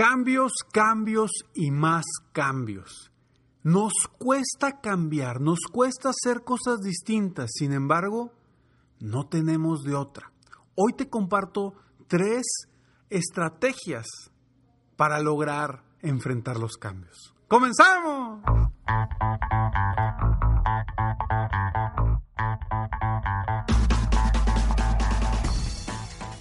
Cambios, cambios y más cambios. Nos cuesta cambiar, nos cuesta hacer cosas distintas, sin embargo, no tenemos de otra. Hoy te comparto tres estrategias para lograr enfrentar los cambios. ¡Comenzamos!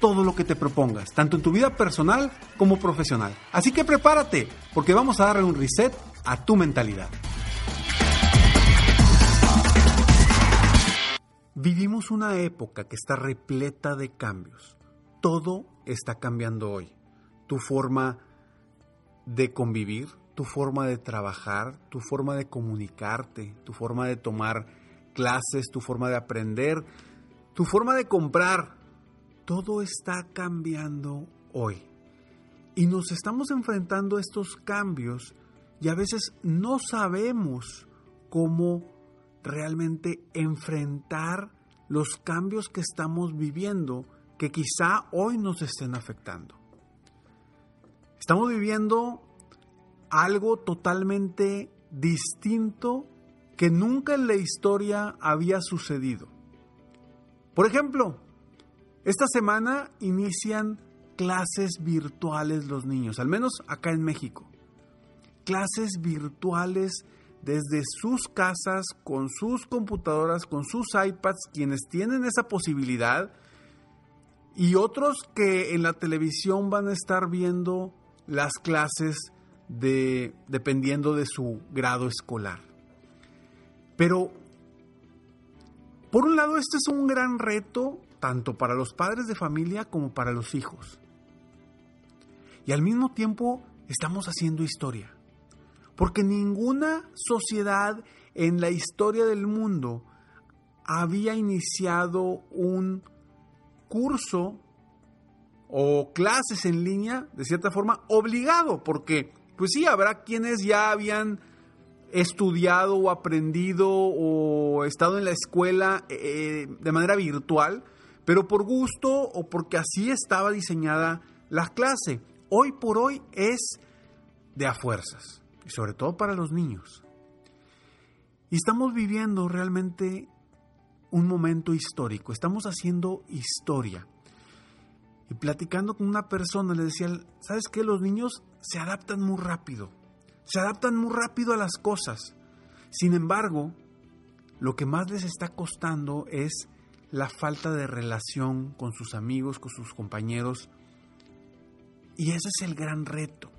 todo lo que te propongas, tanto en tu vida personal como profesional. Así que prepárate, porque vamos a darle un reset a tu mentalidad. Vivimos una época que está repleta de cambios. Todo está cambiando hoy. Tu forma de convivir, tu forma de trabajar, tu forma de comunicarte, tu forma de tomar clases, tu forma de aprender, tu forma de comprar, todo está cambiando hoy. Y nos estamos enfrentando a estos cambios y a veces no sabemos cómo realmente enfrentar los cambios que estamos viviendo que quizá hoy nos estén afectando. Estamos viviendo algo totalmente distinto que nunca en la historia había sucedido. Por ejemplo, esta semana inician clases virtuales los niños, al menos acá en México. Clases virtuales desde sus casas, con sus computadoras, con sus iPads, quienes tienen esa posibilidad, y otros que en la televisión van a estar viendo las clases de, dependiendo de su grado escolar. Pero, por un lado, este es un gran reto tanto para los padres de familia como para los hijos. Y al mismo tiempo estamos haciendo historia, porque ninguna sociedad en la historia del mundo había iniciado un curso o clases en línea, de cierta forma, obligado, porque pues sí, habrá quienes ya habían estudiado o aprendido o estado en la escuela eh, de manera virtual, pero por gusto o porque así estaba diseñada la clase. Hoy por hoy es de a fuerzas, y sobre todo para los niños. Y estamos viviendo realmente un momento histórico, estamos haciendo historia. Y platicando con una persona le decía, ¿sabes qué? Los niños se adaptan muy rápido, se adaptan muy rápido a las cosas. Sin embargo, lo que más les está costando es la falta de relación con sus amigos, con sus compañeros. Y ese es el gran reto.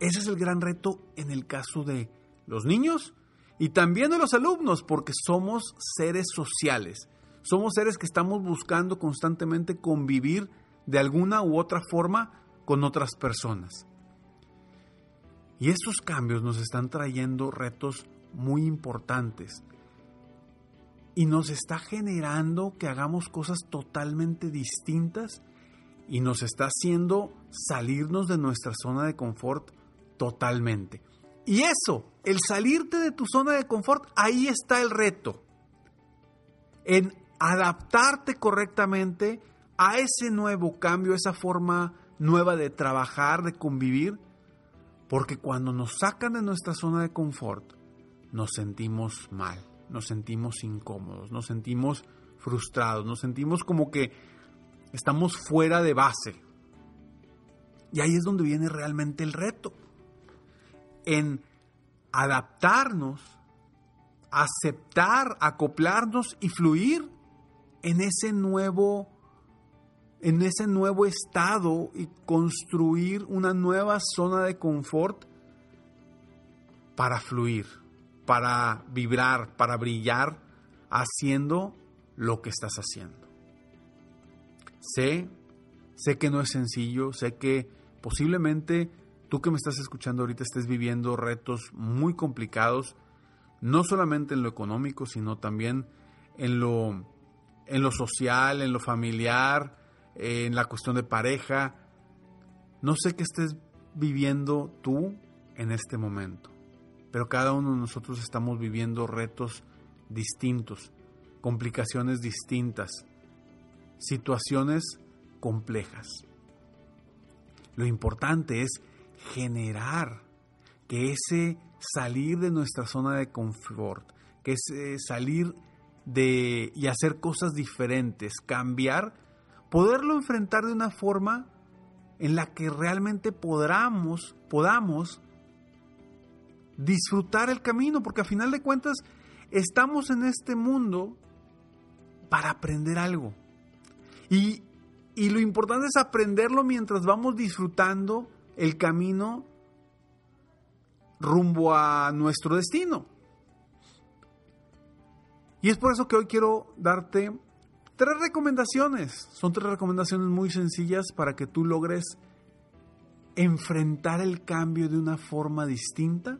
Ese es el gran reto en el caso de los niños y también de los alumnos, porque somos seres sociales. Somos seres que estamos buscando constantemente convivir de alguna u otra forma con otras personas. Y estos cambios nos están trayendo retos muy importantes y nos está generando que hagamos cosas totalmente distintas y nos está haciendo salirnos de nuestra zona de confort totalmente. Y eso, el salirte de tu zona de confort, ahí está el reto. En adaptarte correctamente a ese nuevo cambio, esa forma nueva de trabajar, de convivir, porque cuando nos sacan de nuestra zona de confort, nos sentimos mal, nos sentimos incómodos, nos sentimos frustrados, nos sentimos como que estamos fuera de base. Y ahí es donde viene realmente el reto. En adaptarnos, aceptar, acoplarnos y fluir en ese nuevo en ese nuevo estado y construir una nueva zona de confort para fluir, para vibrar, para brillar haciendo lo que estás haciendo. Sé, sé que no es sencillo, sé que posiblemente tú que me estás escuchando ahorita estés viviendo retos muy complicados, no solamente en lo económico, sino también en lo, en lo social, en lo familiar, en la cuestión de pareja. No sé qué estés viviendo tú en este momento, pero cada uno de nosotros estamos viviendo retos distintos, complicaciones distintas, situaciones complejas. Lo importante es generar que ese salir de nuestra zona de confort, que ese salir de y hacer cosas diferentes, cambiar poderlo enfrentar de una forma en la que realmente podamos, podamos disfrutar el camino, porque a final de cuentas estamos en este mundo para aprender algo. Y, y lo importante es aprenderlo mientras vamos disfrutando el camino rumbo a nuestro destino. Y es por eso que hoy quiero darte Tres recomendaciones. Son tres recomendaciones muy sencillas para que tú logres enfrentar el cambio de una forma distinta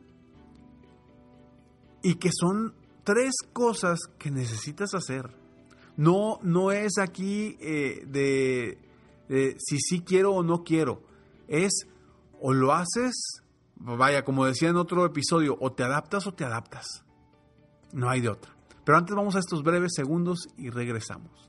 y que son tres cosas que necesitas hacer. No, no es aquí eh, de, de si sí quiero o no quiero. Es o lo haces, vaya, como decía en otro episodio, o te adaptas o te adaptas. No hay de otra. Pero antes vamos a estos breves segundos y regresamos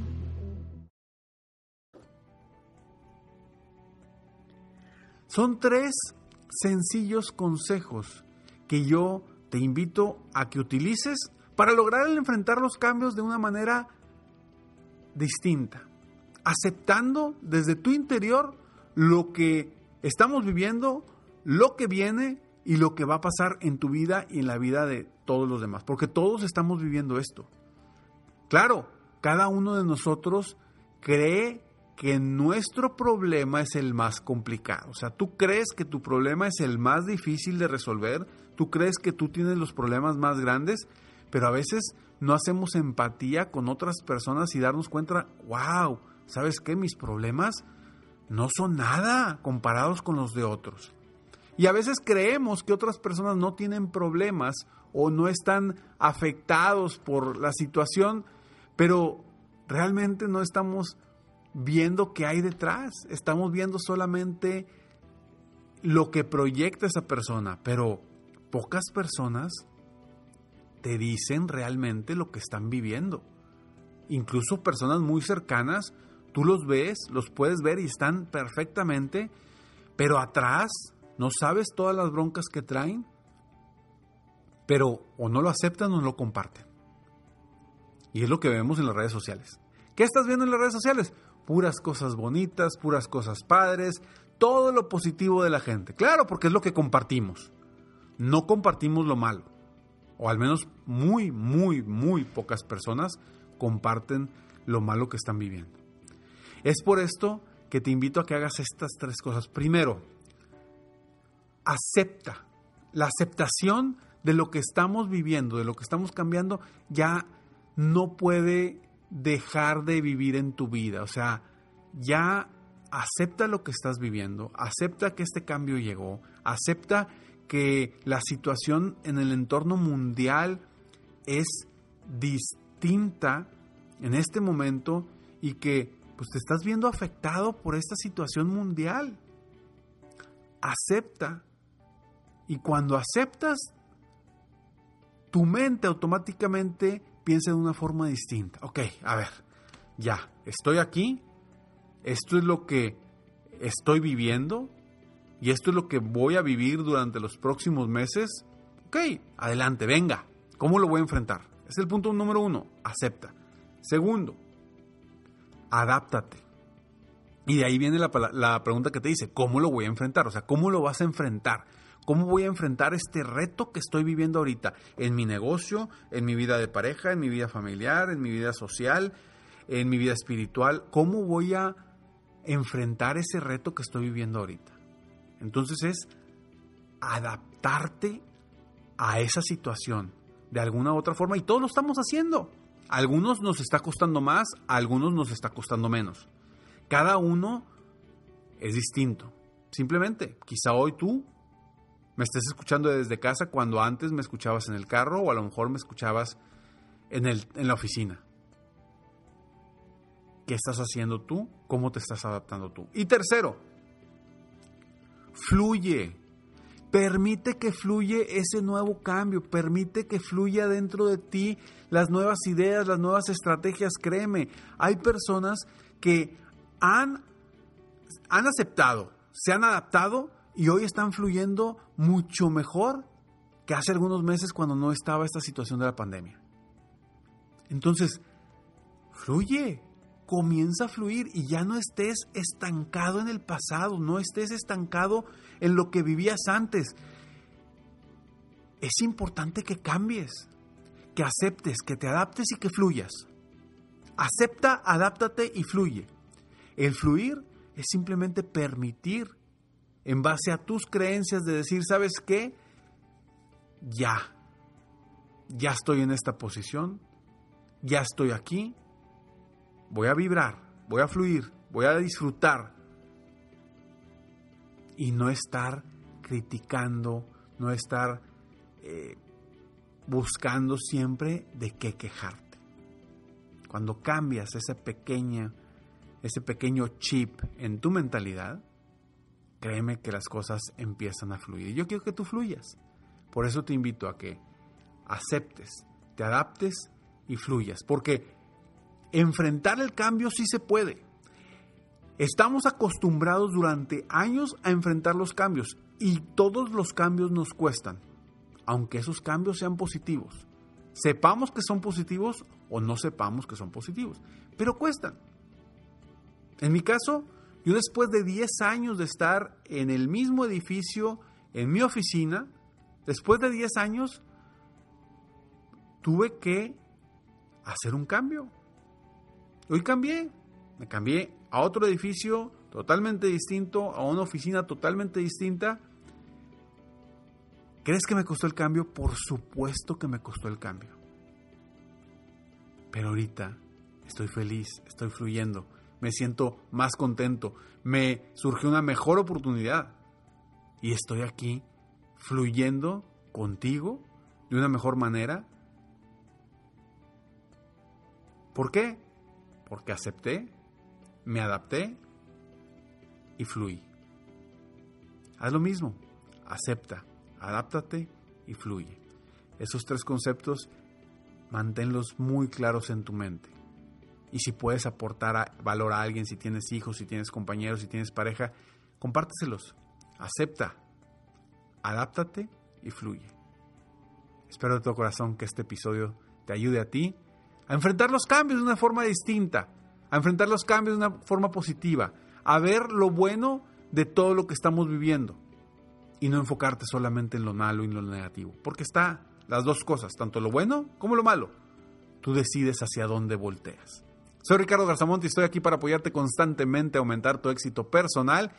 Son tres sencillos consejos que yo te invito a que utilices para lograr enfrentar los cambios de una manera distinta, aceptando desde tu interior lo que estamos viviendo, lo que viene y lo que va a pasar en tu vida y en la vida de todos los demás, porque todos estamos viviendo esto. Claro, cada uno de nosotros cree que nuestro problema es el más complicado. O sea, tú crees que tu problema es el más difícil de resolver, tú crees que tú tienes los problemas más grandes, pero a veces no hacemos empatía con otras personas y darnos cuenta, wow, ¿sabes qué? Mis problemas no son nada comparados con los de otros. Y a veces creemos que otras personas no tienen problemas o no están afectados por la situación, pero realmente no estamos viendo qué hay detrás. Estamos viendo solamente lo que proyecta esa persona, pero pocas personas te dicen realmente lo que están viviendo. Incluso personas muy cercanas, tú los ves, los puedes ver y están perfectamente, pero atrás no sabes todas las broncas que traen, pero o no lo aceptan o no lo comparten. Y es lo que vemos en las redes sociales. ¿Qué estás viendo en las redes sociales? Puras cosas bonitas, puras cosas padres, todo lo positivo de la gente. Claro, porque es lo que compartimos. No compartimos lo malo. O al menos muy, muy, muy pocas personas comparten lo malo que están viviendo. Es por esto que te invito a que hagas estas tres cosas. Primero, acepta. La aceptación de lo que estamos viviendo, de lo que estamos cambiando, ya no puede dejar de vivir en tu vida. O sea, ya acepta lo que estás viviendo, acepta que este cambio llegó, acepta que la situación en el entorno mundial es distinta en este momento y que pues te estás viendo afectado por esta situación mundial. Acepta y cuando aceptas tu mente automáticamente piensa de una forma distinta. Ok, a ver, ya, estoy aquí, esto es lo que estoy viviendo y esto es lo que voy a vivir durante los próximos meses. Ok, adelante, venga, ¿cómo lo voy a enfrentar? Es el punto número uno, acepta. Segundo, adáptate. Y de ahí viene la, la pregunta que te dice, ¿cómo lo voy a enfrentar? O sea, ¿cómo lo vas a enfrentar? ¿Cómo voy a enfrentar este reto que estoy viviendo ahorita en mi negocio, en mi vida de pareja, en mi vida familiar, en mi vida social, en mi vida espiritual? ¿Cómo voy a enfrentar ese reto que estoy viviendo ahorita? Entonces es adaptarte a esa situación de alguna u otra forma y todos lo estamos haciendo. Algunos nos está costando más, algunos nos está costando menos. Cada uno es distinto. Simplemente, quizá hoy tú me estés escuchando desde casa cuando antes me escuchabas en el carro o a lo mejor me escuchabas en, el, en la oficina. ¿Qué estás haciendo tú? ¿Cómo te estás adaptando tú? Y tercero, fluye. Permite que fluye ese nuevo cambio, permite que fluya dentro de ti las nuevas ideas, las nuevas estrategias. Créeme, hay personas que han, han aceptado, se han adaptado y hoy están fluyendo mucho mejor que hace algunos meses cuando no estaba esta situación de la pandemia. Entonces, fluye, comienza a fluir y ya no estés estancado en el pasado, no estés estancado en lo que vivías antes. Es importante que cambies, que aceptes, que te adaptes y que fluyas. Acepta, adáptate y fluye. El fluir es simplemente permitir en base a tus creencias de decir, ¿sabes qué? Ya, ya estoy en esta posición, ya estoy aquí, voy a vibrar, voy a fluir, voy a disfrutar y no estar criticando, no estar eh, buscando siempre de qué quejarte. cuando cambias ese pequeño, ese pequeño chip en tu mentalidad, créeme que las cosas empiezan a fluir. Y yo quiero que tú fluyas. Por eso te invito a que aceptes, te adaptes y fluyas. Porque enfrentar el cambio sí se puede. Estamos acostumbrados durante años a enfrentar los cambios y todos los cambios nos cuestan, aunque esos cambios sean positivos. Sepamos que son positivos o no sepamos que son positivos, pero cuestan. En mi caso, yo después de 10 años de estar en el mismo edificio, en mi oficina, después de 10 años, tuve que hacer un cambio. Hoy cambié, me cambié a otro edificio totalmente distinto, a una oficina totalmente distinta. ¿Crees que me costó el cambio? Por supuesto que me costó el cambio. Pero ahorita estoy feliz, estoy fluyendo, me siento más contento, me surgió una mejor oportunidad y estoy aquí fluyendo contigo de una mejor manera. ¿Por qué? Porque acepté, me adapté y fluí. Haz lo mismo, acepta, adáptate y fluye. Esos tres conceptos manténlos muy claros en tu mente. Y si puedes aportar valor a alguien, si tienes hijos, si tienes compañeros, si tienes pareja, compárteselos. Acepta, adáptate y fluye. Espero de todo corazón que este episodio te ayude a ti a enfrentar los cambios de una forma distinta, a enfrentar los cambios de una forma positiva, a ver lo bueno de todo lo que estamos viviendo y no enfocarte solamente en lo malo y en lo negativo, porque está las dos cosas, tanto lo bueno como lo malo. Tú decides hacia dónde volteas. Soy Ricardo Garzamonte y estoy aquí para apoyarte constantemente a aumentar tu éxito personal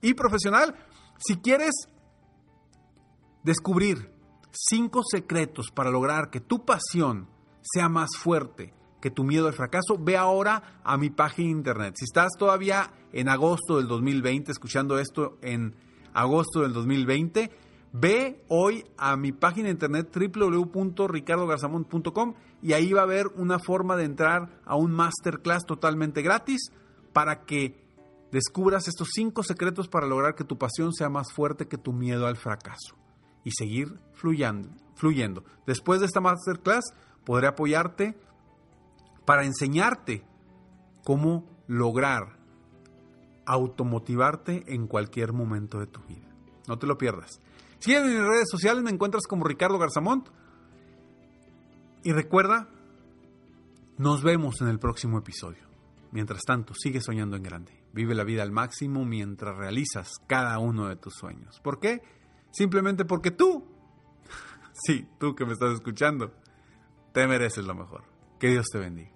y profesional. Si quieres descubrir cinco secretos para lograr que tu pasión sea más fuerte que tu miedo al fracaso, ve ahora a mi página de internet. Si estás todavía en agosto del 2020, escuchando esto en agosto del 2020, ve hoy a mi página de internet www.ricardogarzamont.com y ahí va a haber una forma de entrar a un masterclass totalmente gratis para que descubras estos cinco secretos para lograr que tu pasión sea más fuerte que tu miedo al fracaso y seguir fluyendo. fluyendo. Después de esta masterclass podré apoyarte para enseñarte cómo lograr automotivarte en cualquier momento de tu vida. No te lo pierdas. Sígueme en mis redes sociales, me encuentras como Ricardo Garzamont. Y recuerda, nos vemos en el próximo episodio. Mientras tanto, sigue soñando en grande. Vive la vida al máximo mientras realizas cada uno de tus sueños. ¿Por qué? Simplemente porque tú, sí, tú que me estás escuchando, te mereces lo mejor. Que Dios te bendiga.